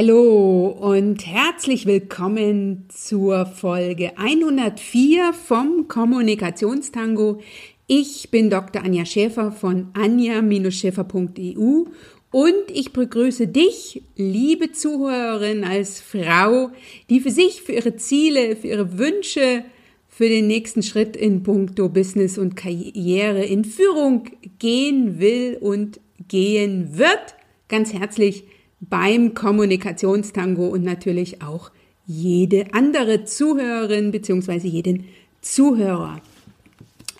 Hallo und herzlich willkommen zur Folge 104 vom Kommunikationstango. Ich bin Dr. Anja Schäfer von anja-schäfer.eu und ich begrüße dich, liebe Zuhörerin, als Frau, die für sich, für ihre Ziele, für ihre Wünsche, für den nächsten Schritt in puncto Business und Karriere in Führung gehen will und gehen wird. Ganz herzlich beim Kommunikationstango und natürlich auch jede andere Zuhörerin bzw. jeden Zuhörer.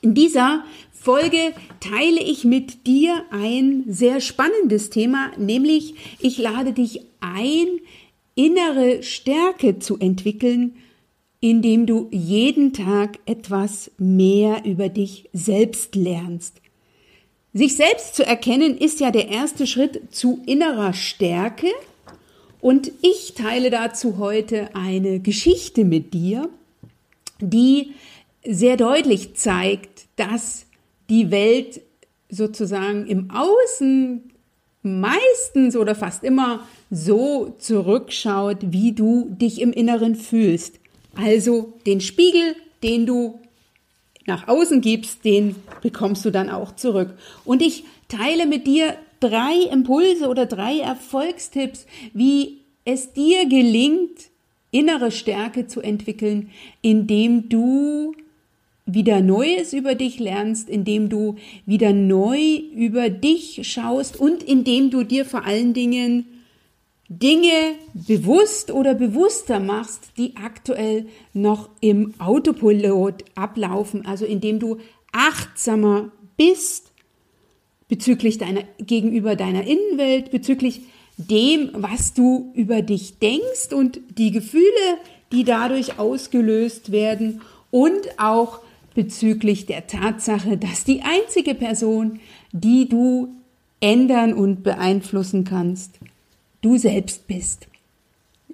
In dieser Folge teile ich mit dir ein sehr spannendes Thema, nämlich ich lade dich ein, innere Stärke zu entwickeln, indem du jeden Tag etwas mehr über dich selbst lernst. Sich selbst zu erkennen ist ja der erste Schritt zu innerer Stärke. Und ich teile dazu heute eine Geschichte mit dir, die sehr deutlich zeigt, dass die Welt sozusagen im Außen meistens oder fast immer so zurückschaut, wie du dich im Inneren fühlst. Also den Spiegel, den du nach außen gibst, den bekommst du dann auch zurück. Und ich teile mit dir drei Impulse oder drei Erfolgstipps, wie es dir gelingt, innere Stärke zu entwickeln, indem du wieder Neues über dich lernst, indem du wieder neu über dich schaust und indem du dir vor allen Dingen Dinge bewusst oder bewusster machst, die aktuell noch im Autopilot ablaufen, also indem du achtsamer bist bezüglich deiner, gegenüber deiner Innenwelt, bezüglich dem, was du über dich denkst und die Gefühle, die dadurch ausgelöst werden und auch bezüglich der Tatsache, dass die einzige Person, die du ändern und beeinflussen kannst, du selbst bist.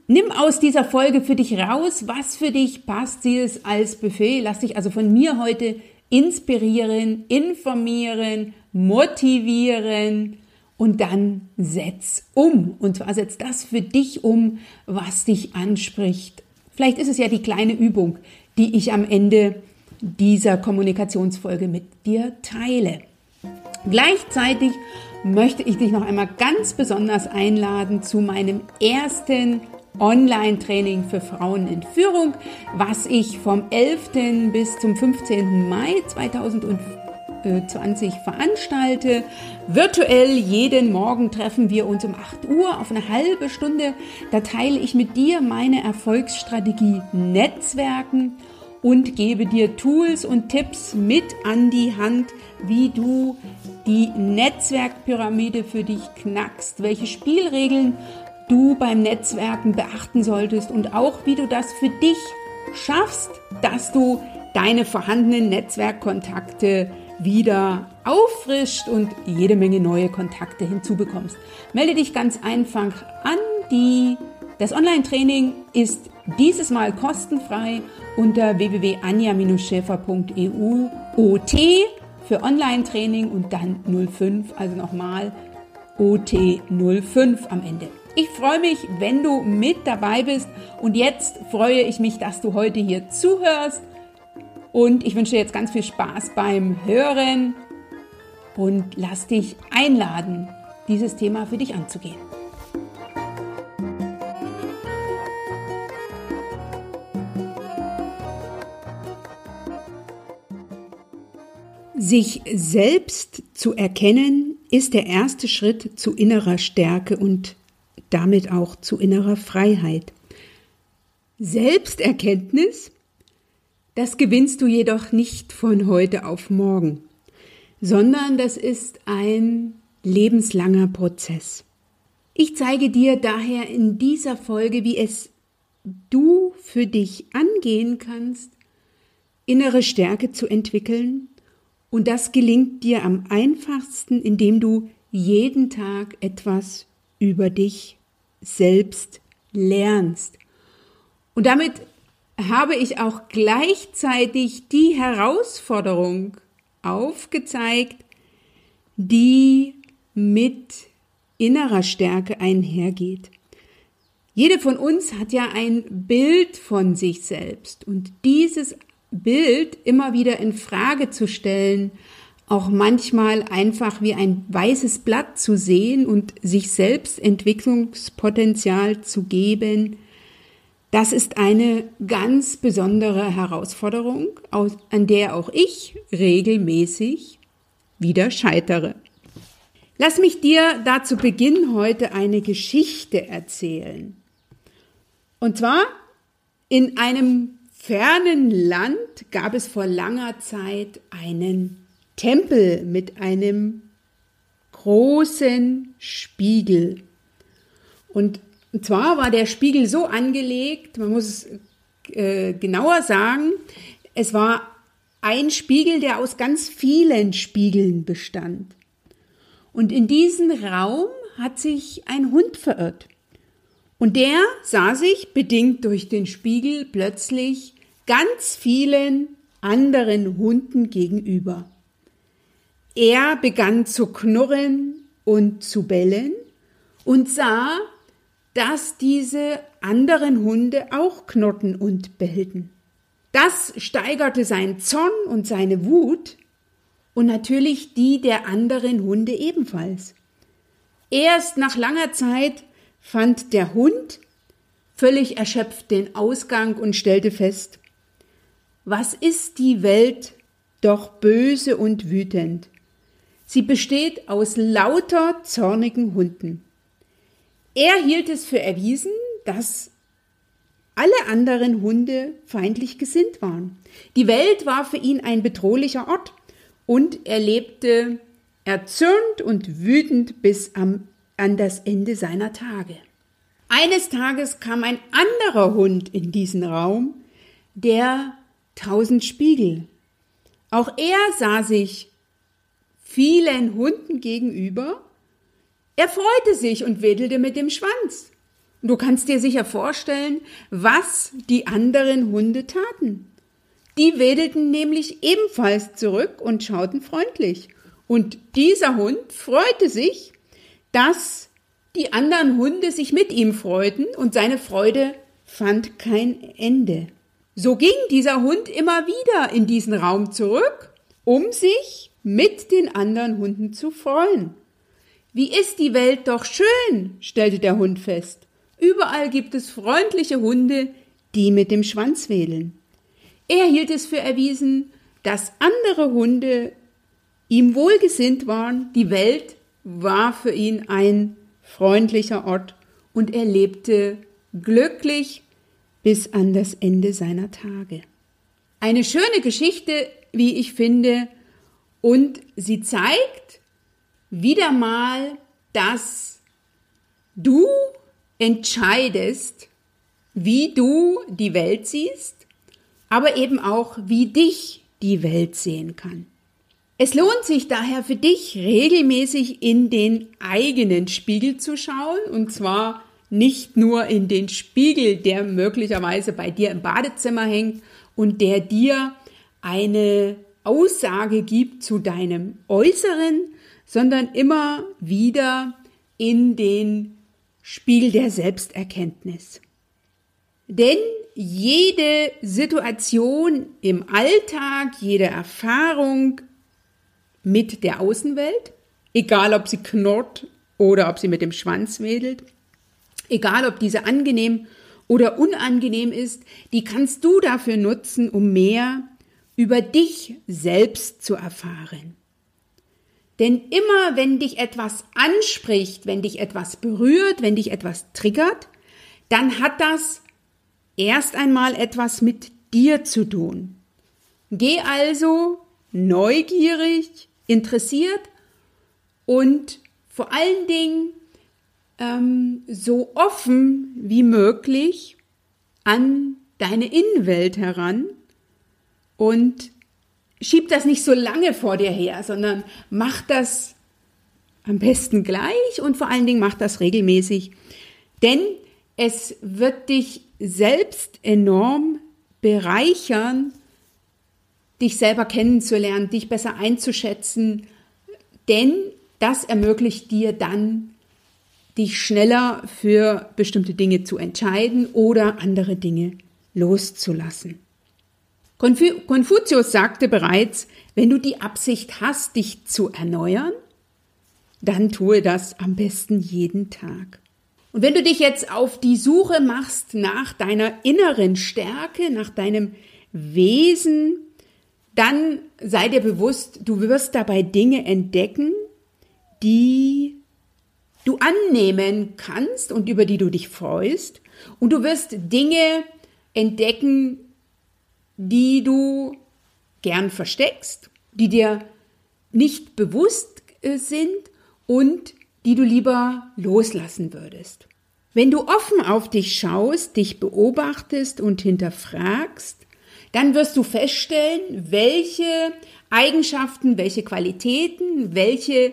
Nimm aus dieser Folge für dich raus, was für dich passt, sieh es als Buffet. Lass dich also von mir heute inspirieren, informieren, motivieren und dann setz um. Und zwar setz das für dich um, was dich anspricht. Vielleicht ist es ja die kleine Übung, die ich am Ende dieser Kommunikationsfolge mit dir teile. Gleichzeitig möchte ich dich noch einmal ganz besonders einladen zu meinem ersten Online-Training für Frauen in Führung, was ich vom 11. bis zum 15. Mai 2020 veranstalte. Virtuell jeden Morgen treffen wir uns um 8 Uhr auf eine halbe Stunde. Da teile ich mit dir meine Erfolgsstrategie Netzwerken und gebe dir Tools und Tipps mit an die Hand, wie du die Netzwerkpyramide für dich knackst, welche Spielregeln du beim Netzwerken beachten solltest und auch wie du das für dich schaffst, dass du deine vorhandenen Netzwerkkontakte wieder auffrischt und jede Menge neue Kontakte hinzubekommst. Melde dich ganz einfach an. Die, das Online-Training ist dieses Mal kostenfrei unter www.anja-schäfer.eu OT für Online-Training und dann 05, also nochmal OT 05 am Ende. Ich freue mich, wenn du mit dabei bist und jetzt freue ich mich, dass du heute hier zuhörst und ich wünsche dir jetzt ganz viel Spaß beim Hören und lass dich einladen, dieses Thema für dich anzugehen. Sich selbst zu erkennen ist der erste Schritt zu innerer Stärke und damit auch zu innerer Freiheit. Selbsterkenntnis, das gewinnst du jedoch nicht von heute auf morgen, sondern das ist ein lebenslanger Prozess. Ich zeige dir daher in dieser Folge, wie es du für dich angehen kannst, innere Stärke zu entwickeln und das gelingt dir am einfachsten, indem du jeden Tag etwas über dich selbst lernst. Und damit habe ich auch gleichzeitig die Herausforderung aufgezeigt, die mit innerer Stärke einhergeht. Jede von uns hat ja ein Bild von sich selbst und dieses Bild immer wieder in Frage zu stellen, auch manchmal einfach wie ein weißes Blatt zu sehen und sich selbst Entwicklungspotenzial zu geben, das ist eine ganz besondere Herausforderung, an der auch ich regelmäßig wieder scheitere. Lass mich dir dazu Beginn heute eine Geschichte erzählen. Und zwar in einem fernen Land gab es vor langer Zeit einen Tempel mit einem großen Spiegel. Und zwar war der Spiegel so angelegt, man muss es äh, genauer sagen, es war ein Spiegel, der aus ganz vielen Spiegeln bestand. Und in diesen Raum hat sich ein Hund verirrt. Und der sah sich, bedingt durch den Spiegel, plötzlich ganz vielen anderen Hunden gegenüber. Er begann zu knurren und zu bellen und sah, dass diese anderen Hunde auch knurrten und bellten. Das steigerte seinen Zorn und seine Wut und natürlich die der anderen Hunde ebenfalls. Erst nach langer Zeit fand der Hund völlig erschöpft den Ausgang und stellte fest, was ist die Welt doch böse und wütend? Sie besteht aus lauter zornigen Hunden. Er hielt es für erwiesen, dass alle anderen Hunde feindlich gesinnt waren. Die Welt war für ihn ein bedrohlicher Ort und er lebte erzürnt und wütend bis am, an das Ende seiner Tage. Eines Tages kam ein anderer Hund in diesen Raum, der tausend Spiegel. Auch er sah sich vielen Hunden gegenüber. Er freute sich und wedelte mit dem Schwanz. du kannst dir sicher vorstellen, was die anderen Hunde taten. Die wedelten nämlich ebenfalls zurück und schauten freundlich. Und dieser Hund freute sich, dass die anderen Hunde sich mit ihm freuten und seine Freude fand kein Ende. So ging dieser Hund immer wieder in diesen Raum zurück, um sich mit den anderen Hunden zu freuen. Wie ist die Welt doch schön, stellte der Hund fest. Überall gibt es freundliche Hunde, die mit dem Schwanz wedeln. Er hielt es für erwiesen, dass andere Hunde ihm wohlgesinnt waren, die Welt war für ihn ein freundlicher Ort und er lebte glücklich bis an das Ende seiner Tage. Eine schöne Geschichte, wie ich finde, und sie zeigt wieder mal, dass du entscheidest, wie du die Welt siehst, aber eben auch, wie dich die Welt sehen kann. Es lohnt sich daher für dich, regelmäßig in den eigenen Spiegel zu schauen, und zwar nicht nur in den Spiegel, der möglicherweise bei dir im Badezimmer hängt und der dir eine Aussage gibt zu deinem Äußeren, sondern immer wieder in den Spiegel der Selbsterkenntnis. Denn jede Situation im Alltag, jede Erfahrung mit der Außenwelt, egal ob sie knurrt oder ob sie mit dem Schwanz wedelt, egal ob diese angenehm oder unangenehm ist, die kannst du dafür nutzen, um mehr über dich selbst zu erfahren. Denn immer wenn dich etwas anspricht, wenn dich etwas berührt, wenn dich etwas triggert, dann hat das erst einmal etwas mit dir zu tun. Geh also neugierig, interessiert und vor allen Dingen ähm, so offen wie möglich an deine Innenwelt heran und schieb das nicht so lange vor dir her, sondern mach das am besten gleich und vor allen Dingen mach das regelmäßig, denn es wird dich selbst enorm bereichern, dich selber kennenzulernen, dich besser einzuschätzen, denn das ermöglicht dir dann dich schneller für bestimmte Dinge zu entscheiden oder andere Dinge loszulassen. Konfuzius sagte bereits, wenn du die Absicht hast, dich zu erneuern, dann tue das am besten jeden Tag. Und wenn du dich jetzt auf die Suche machst nach deiner inneren Stärke, nach deinem Wesen, dann sei dir bewusst, du wirst dabei Dinge entdecken, die du annehmen kannst und über die du dich freust. Und du wirst Dinge entdecken, die du gern versteckst, die dir nicht bewusst äh, sind und die du lieber loslassen würdest. Wenn du offen auf dich schaust, dich beobachtest und hinterfragst, dann wirst du feststellen, welche Eigenschaften, welche Qualitäten, welche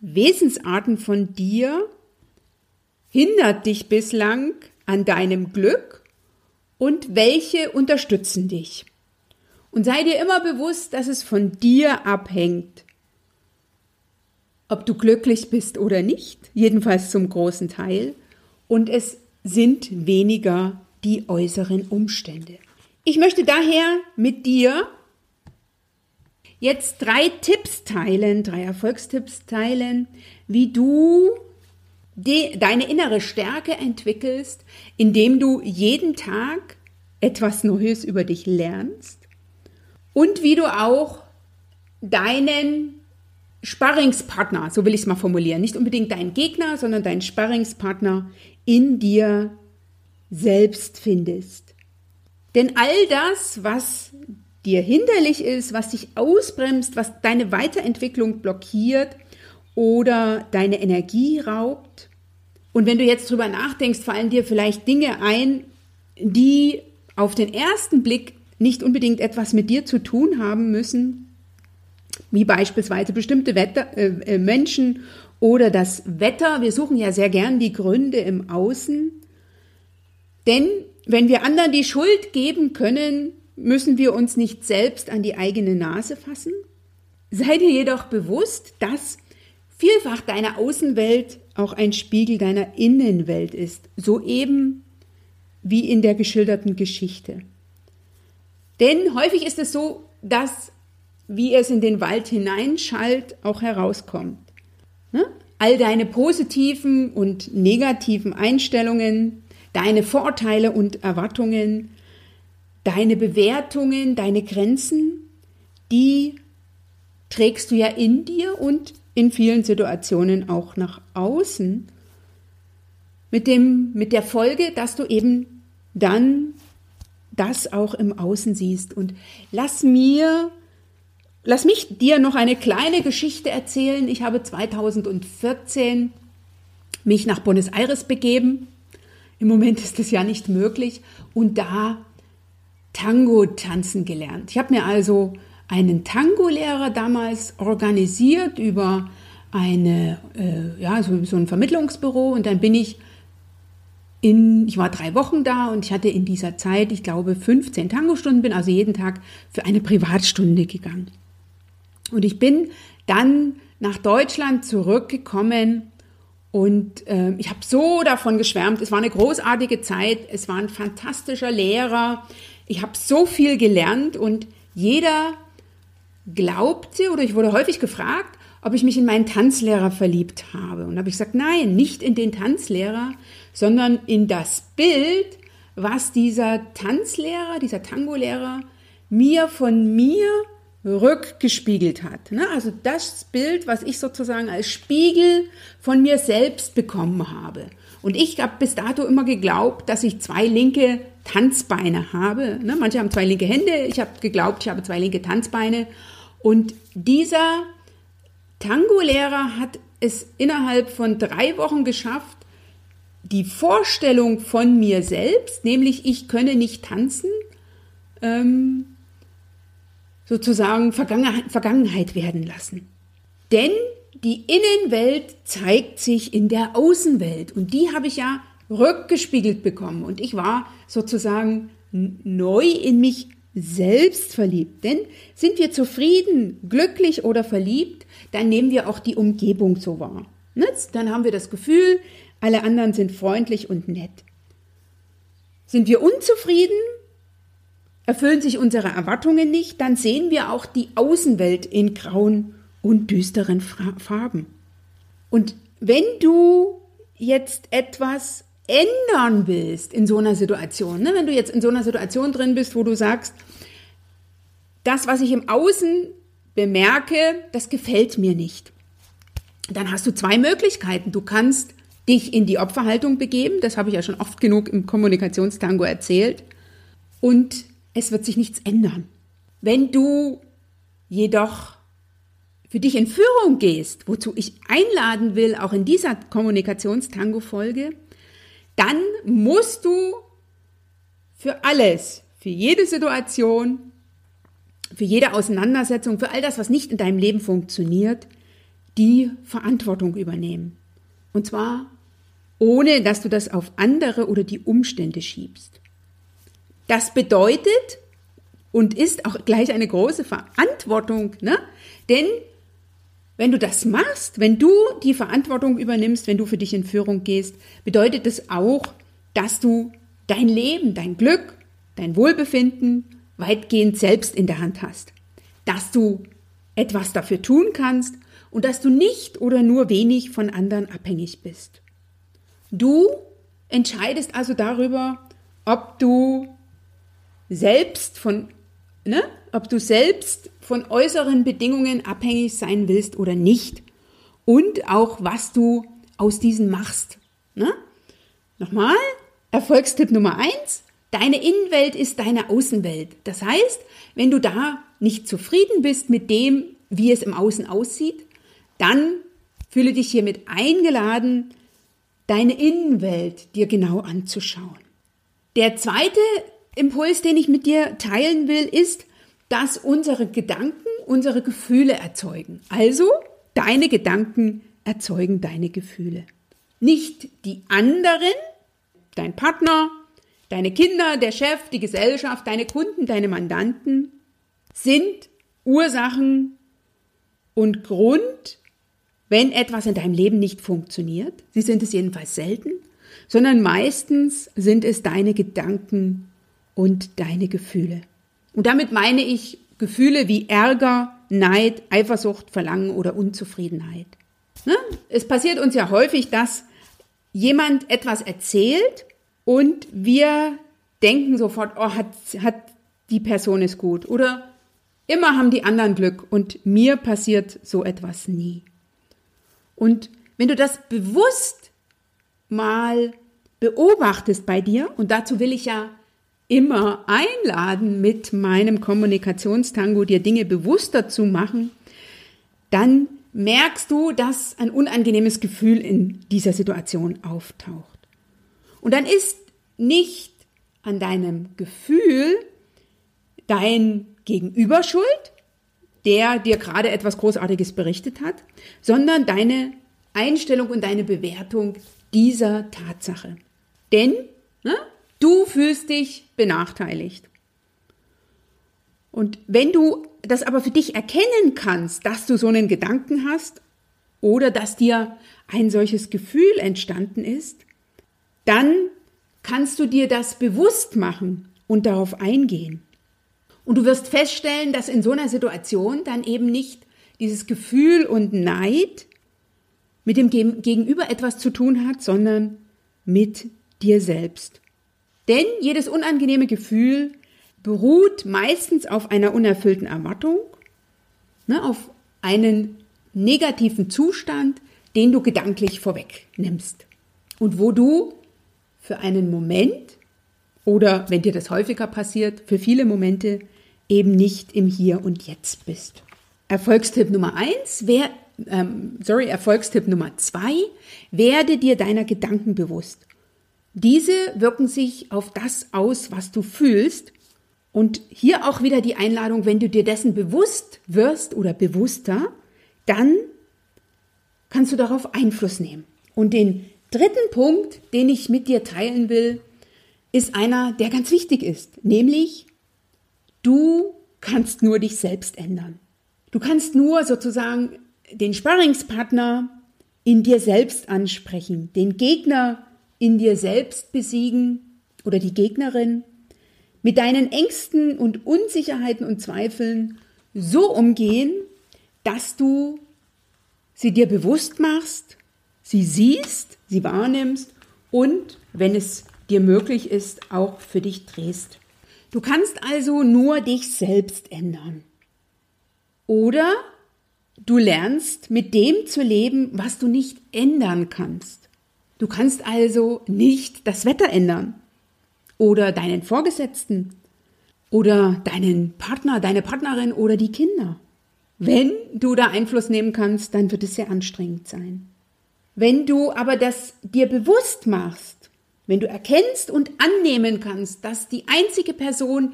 Wesensarten von dir hindert dich bislang an deinem Glück und welche unterstützen dich. Und sei dir immer bewusst, dass es von dir abhängt, ob du glücklich bist oder nicht, jedenfalls zum großen Teil, und es sind weniger die äußeren Umstände. Ich möchte daher mit dir jetzt drei Tipps teilen, drei Erfolgstipps teilen, wie du die, deine innere Stärke entwickelst, indem du jeden Tag etwas Neues über dich lernst und wie du auch deinen Sparringspartner, so will ich es mal formulieren, nicht unbedingt deinen Gegner, sondern deinen Sparringspartner in dir selbst findest. Denn all das, was dir hinderlich ist, was dich ausbremst, was deine Weiterentwicklung blockiert oder deine Energie raubt, und wenn du jetzt drüber nachdenkst, fallen dir vielleicht Dinge ein, die auf den ersten Blick nicht unbedingt etwas mit dir zu tun haben müssen, wie beispielsweise bestimmte Wetter, äh, äh, Menschen oder das Wetter. Wir suchen ja sehr gern die Gründe im Außen. Denn wenn wir anderen die Schuld geben können, müssen wir uns nicht selbst an die eigene Nase fassen. Sei dir jedoch bewusst, dass vielfach deine Außenwelt auch ein Spiegel deiner Innenwelt ist, so eben wie in der geschilderten Geschichte. Denn häufig ist es so, dass wie es in den Wald hineinschallt, auch herauskommt. Ne? All deine positiven und negativen Einstellungen, deine Vorteile und Erwartungen, deine Bewertungen, deine Grenzen, die trägst du ja in dir und in vielen Situationen auch nach außen. Mit, dem, mit der Folge, dass du eben dann das auch im Außen siehst. Und lass mir Lass mich dir noch eine kleine Geschichte erzählen. Ich habe 2014 mich nach Buenos Aires begeben. Im Moment ist das ja nicht möglich. Und da Tango tanzen gelernt. Ich habe mir also einen Tango-Lehrer damals organisiert über eine, äh, ja, so, so ein Vermittlungsbüro und dann bin ich in, ich war drei Wochen da und ich hatte in dieser Zeit, ich glaube, 15 Tango-Stunden, bin also jeden Tag für eine Privatstunde gegangen. Und ich bin dann nach Deutschland zurückgekommen und äh, ich habe so davon geschwärmt. Es war eine großartige Zeit. Es war ein fantastischer Lehrer. Ich habe so viel gelernt und jeder glaubte oder ich wurde häufig gefragt, ob ich mich in meinen Tanzlehrer verliebt habe. Und habe ich gesagt, nein, nicht in den Tanzlehrer, sondern in das Bild, was dieser Tanzlehrer, dieser Tango-Lehrer mir von mir rückgespiegelt hat. Ne? Also das Bild, was ich sozusagen als Spiegel von mir selbst bekommen habe. Und ich habe bis dato immer geglaubt, dass ich zwei linke Tanzbeine habe. Ne? Manche haben zwei linke Hände, ich habe geglaubt, ich habe zwei linke Tanzbeine. Und dieser Tango-Lehrer hat es innerhalb von drei Wochen geschafft, die Vorstellung von mir selbst, nämlich ich könne nicht tanzen, ähm, sozusagen Vergangenheit werden lassen. Denn die Innenwelt zeigt sich in der Außenwelt und die habe ich ja rückgespiegelt bekommen und ich war sozusagen neu in mich selbst verliebt. Denn sind wir zufrieden, glücklich oder verliebt, dann nehmen wir auch die Umgebung so wahr. Dann haben wir das Gefühl, alle anderen sind freundlich und nett. Sind wir unzufrieden, erfüllen sich unsere Erwartungen nicht, dann sehen wir auch die Außenwelt in grauen und düsteren Farben. Und wenn du jetzt etwas ändern willst in so einer Situation, ne? wenn du jetzt in so einer Situation drin bist, wo du sagst, das, was ich im Außen bemerke, das gefällt mir nicht, dann hast du zwei Möglichkeiten. Du kannst dich in die Opferhaltung begeben, das habe ich ja schon oft genug im Kommunikationstango erzählt, und es wird sich nichts ändern. Wenn du jedoch für dich in Führung gehst, wozu ich einladen will, auch in dieser Kommunikationstango-Folge, dann musst du für alles, für jede Situation, für jede Auseinandersetzung, für all das, was nicht in deinem Leben funktioniert, die Verantwortung übernehmen. Und zwar ohne, dass du das auf andere oder die Umstände schiebst. Das bedeutet und ist auch gleich eine große Verantwortung, ne? denn wenn du das machst, wenn du die Verantwortung übernimmst, wenn du für dich in Führung gehst, bedeutet es auch, dass du dein Leben, dein Glück, dein Wohlbefinden weitgehend selbst in der Hand hast. Dass du etwas dafür tun kannst und dass du nicht oder nur wenig von anderen abhängig bist. Du entscheidest also darüber, ob du selbst von, ne, ob du selbst von äußeren Bedingungen abhängig sein willst oder nicht. Und auch, was du aus diesen machst. Ne? Nochmal, Erfolgstipp Nummer eins. Deine Innenwelt ist deine Außenwelt. Das heißt, wenn du da nicht zufrieden bist mit dem, wie es im Außen aussieht, dann fühle dich hiermit eingeladen, deine Innenwelt dir genau anzuschauen. Der zweite Impuls, den ich mit dir teilen will, ist, dass unsere Gedanken unsere Gefühle erzeugen. Also, deine Gedanken erzeugen deine Gefühle. Nicht die anderen, dein Partner, deine Kinder, der Chef, die Gesellschaft, deine Kunden, deine Mandanten sind Ursachen und Grund, wenn etwas in deinem Leben nicht funktioniert. Sie sind es jedenfalls selten, sondern meistens sind es deine Gedanken und deine Gefühle. Und damit meine ich Gefühle wie Ärger, Neid, Eifersucht, Verlangen oder Unzufriedenheit. Ne? Es passiert uns ja häufig, dass jemand etwas erzählt und wir denken sofort, oh, hat, hat die Person es gut oder immer haben die anderen Glück und mir passiert so etwas nie. Und wenn du das bewusst mal beobachtest bei dir, und dazu will ich ja immer einladen, mit meinem Kommunikationstango dir Dinge bewusster zu machen, dann merkst du, dass ein unangenehmes Gefühl in dieser Situation auftaucht. Und dann ist nicht an deinem Gefühl dein Gegenüber schuld, der dir gerade etwas Großartiges berichtet hat, sondern deine Einstellung und deine Bewertung dieser Tatsache. Denn ne, Du fühlst dich benachteiligt. Und wenn du das aber für dich erkennen kannst, dass du so einen Gedanken hast oder dass dir ein solches Gefühl entstanden ist, dann kannst du dir das bewusst machen und darauf eingehen. Und du wirst feststellen, dass in so einer Situation dann eben nicht dieses Gefühl und Neid mit dem Gegenüber etwas zu tun hat, sondern mit dir selbst. Denn jedes unangenehme Gefühl beruht meistens auf einer unerfüllten Erwartung, ne, auf einen negativen Zustand, den du gedanklich vorwegnimmst. Und wo du für einen Moment oder, wenn dir das häufiger passiert, für viele Momente eben nicht im Hier und Jetzt bist. Erfolgstipp Nummer eins, ähm, sorry, Erfolgstipp Nummer zwei, werde dir deiner Gedanken bewusst. Diese wirken sich auf das aus, was du fühlst. Und hier auch wieder die Einladung, wenn du dir dessen bewusst wirst oder bewusster, dann kannst du darauf Einfluss nehmen. Und den dritten Punkt, den ich mit dir teilen will, ist einer, der ganz wichtig ist, nämlich du kannst nur dich selbst ändern. Du kannst nur sozusagen den Sparringspartner in dir selbst ansprechen, den Gegner in dir selbst besiegen oder die Gegnerin, mit deinen Ängsten und Unsicherheiten und Zweifeln so umgehen, dass du sie dir bewusst machst, sie siehst, sie wahrnimmst und, wenn es dir möglich ist, auch für dich drehst. Du kannst also nur dich selbst ändern. Oder du lernst mit dem zu leben, was du nicht ändern kannst. Du kannst also nicht das Wetter ändern oder deinen Vorgesetzten oder deinen Partner, deine Partnerin oder die Kinder. Wenn du da Einfluss nehmen kannst, dann wird es sehr anstrengend sein. Wenn du aber das dir bewusst machst, wenn du erkennst und annehmen kannst, dass die einzige Person,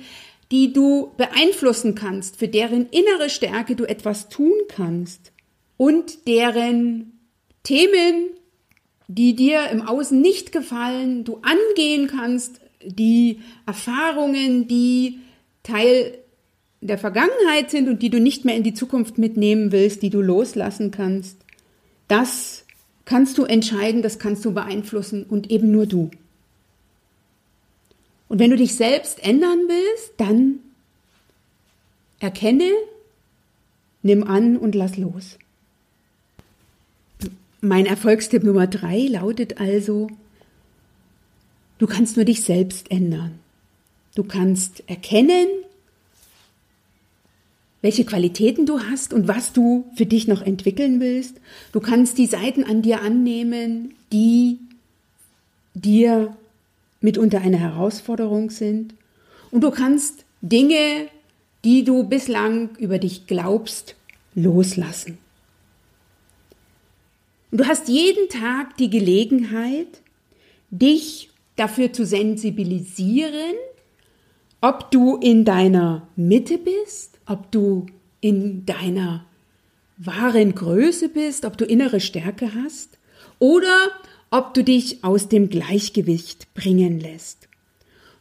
die du beeinflussen kannst, für deren innere Stärke du etwas tun kannst und deren Themen, die dir im Außen nicht gefallen, du angehen kannst, die Erfahrungen, die Teil der Vergangenheit sind und die du nicht mehr in die Zukunft mitnehmen willst, die du loslassen kannst, das kannst du entscheiden, das kannst du beeinflussen und eben nur du. Und wenn du dich selbst ändern willst, dann erkenne, nimm an und lass los. Mein Erfolgstipp Nummer drei lautet also, du kannst nur dich selbst ändern. Du kannst erkennen, welche Qualitäten du hast und was du für dich noch entwickeln willst. Du kannst die Seiten an dir annehmen, die dir mitunter eine Herausforderung sind. Und du kannst Dinge, die du bislang über dich glaubst, loslassen. Und du hast jeden Tag die Gelegenheit, dich dafür zu sensibilisieren, ob du in deiner Mitte bist, ob du in deiner wahren Größe bist, ob du innere Stärke hast oder ob du dich aus dem Gleichgewicht bringen lässt.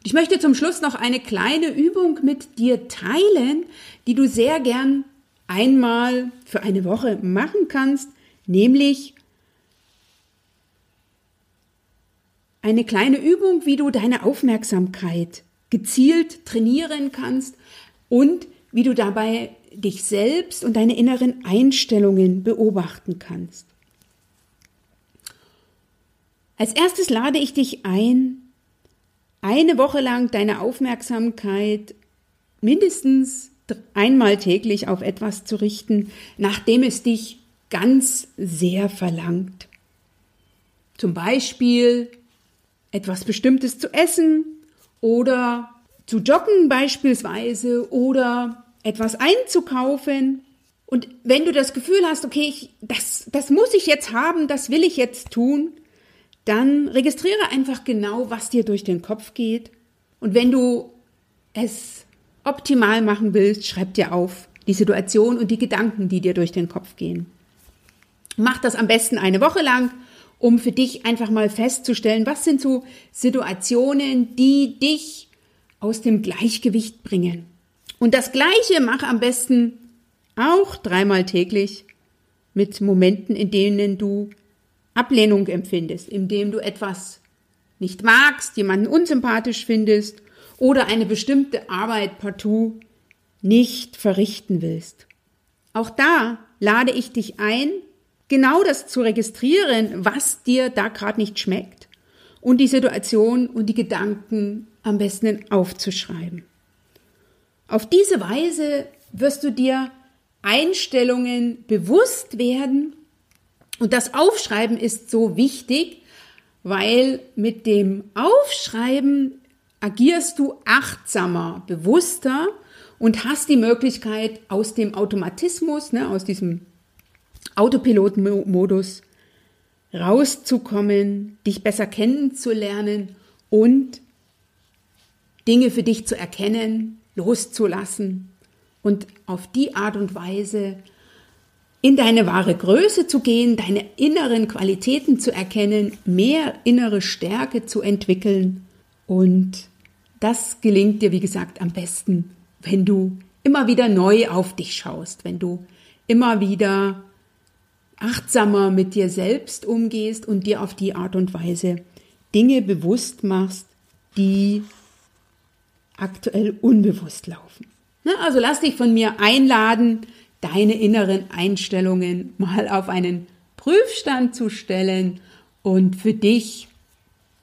ich möchte zum Schluss noch eine kleine Übung mit dir teilen, die du sehr gern einmal für eine Woche machen kannst, nämlich eine kleine Übung, wie du deine Aufmerksamkeit gezielt trainieren kannst und wie du dabei dich selbst und deine inneren Einstellungen beobachten kannst. Als erstes lade ich dich ein, eine Woche lang deine Aufmerksamkeit mindestens einmal täglich auf etwas zu richten, nachdem es dich ganz sehr verlangt. Zum Beispiel etwas Bestimmtes zu essen oder zu joggen beispielsweise oder etwas einzukaufen. Und wenn du das Gefühl hast, okay, ich, das, das muss ich jetzt haben, das will ich jetzt tun, dann registriere einfach genau, was dir durch den Kopf geht. Und wenn du es optimal machen willst, schreib dir auf die Situation und die Gedanken, die dir durch den Kopf gehen. Mach das am besten eine Woche lang, um für dich einfach mal festzustellen, was sind so Situationen, die dich aus dem Gleichgewicht bringen. Und das Gleiche mach am besten auch dreimal täglich mit Momenten, in denen du Ablehnung empfindest, indem du etwas nicht magst, jemanden unsympathisch findest oder eine bestimmte Arbeit partout nicht verrichten willst. Auch da lade ich dich ein, genau das zu registrieren, was dir da gerade nicht schmeckt und die Situation und die Gedanken am besten aufzuschreiben. Auf diese Weise wirst du dir Einstellungen bewusst werden, und das Aufschreiben ist so wichtig, weil mit dem Aufschreiben agierst du achtsamer, bewusster und hast die Möglichkeit, aus dem Automatismus, ne, aus diesem Autopilotmodus rauszukommen, dich besser kennenzulernen und Dinge für dich zu erkennen, loszulassen und auf die Art und Weise in deine wahre Größe zu gehen, deine inneren Qualitäten zu erkennen, mehr innere Stärke zu entwickeln. Und das gelingt dir, wie gesagt, am besten, wenn du immer wieder neu auf dich schaust, wenn du immer wieder achtsamer mit dir selbst umgehst und dir auf die Art und Weise Dinge bewusst machst, die aktuell unbewusst laufen. Also lass dich von mir einladen, deine inneren Einstellungen mal auf einen Prüfstand zu stellen und für dich,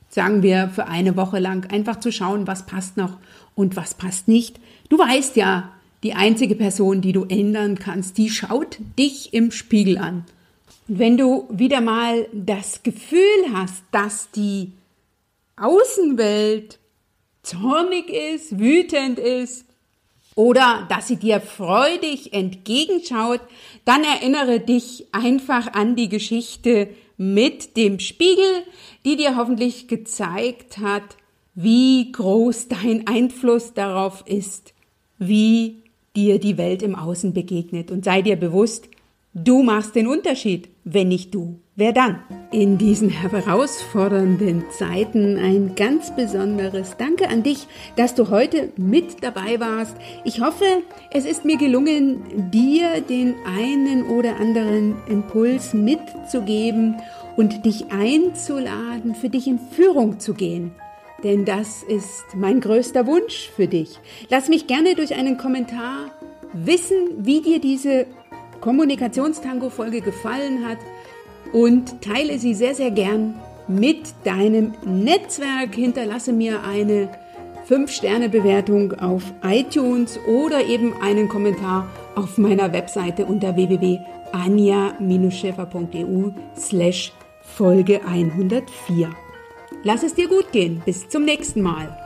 sagen wir, für eine Woche lang einfach zu schauen, was passt noch und was passt nicht. Du weißt ja, die einzige Person, die du ändern kannst, die schaut dich im Spiegel an. Wenn du wieder mal das Gefühl hast, dass die Außenwelt zornig ist, wütend ist oder dass sie dir freudig entgegenschaut, dann erinnere dich einfach an die Geschichte mit dem Spiegel, die dir hoffentlich gezeigt hat, wie groß dein Einfluss darauf ist, wie dir die Welt im Außen begegnet. Und sei dir bewusst, du machst den Unterschied, wenn nicht du. Wer dann? In diesen herausfordernden Zeiten ein ganz besonderes Danke an dich, dass du heute mit dabei warst. Ich hoffe, es ist mir gelungen, dir den einen oder anderen Impuls mitzugeben und dich einzuladen, für dich in Führung zu gehen. Denn das ist mein größter Wunsch für dich. Lass mich gerne durch einen Kommentar wissen, wie dir diese Kommunikationstango-Folge gefallen hat und teile sie sehr, sehr gern mit deinem Netzwerk. Hinterlasse mir eine 5-Sterne-Bewertung auf iTunes oder eben einen Kommentar auf meiner Webseite unter www.anja-schäfer.eu slash Folge 104. Lass es dir gut gehen. Bis zum nächsten Mal.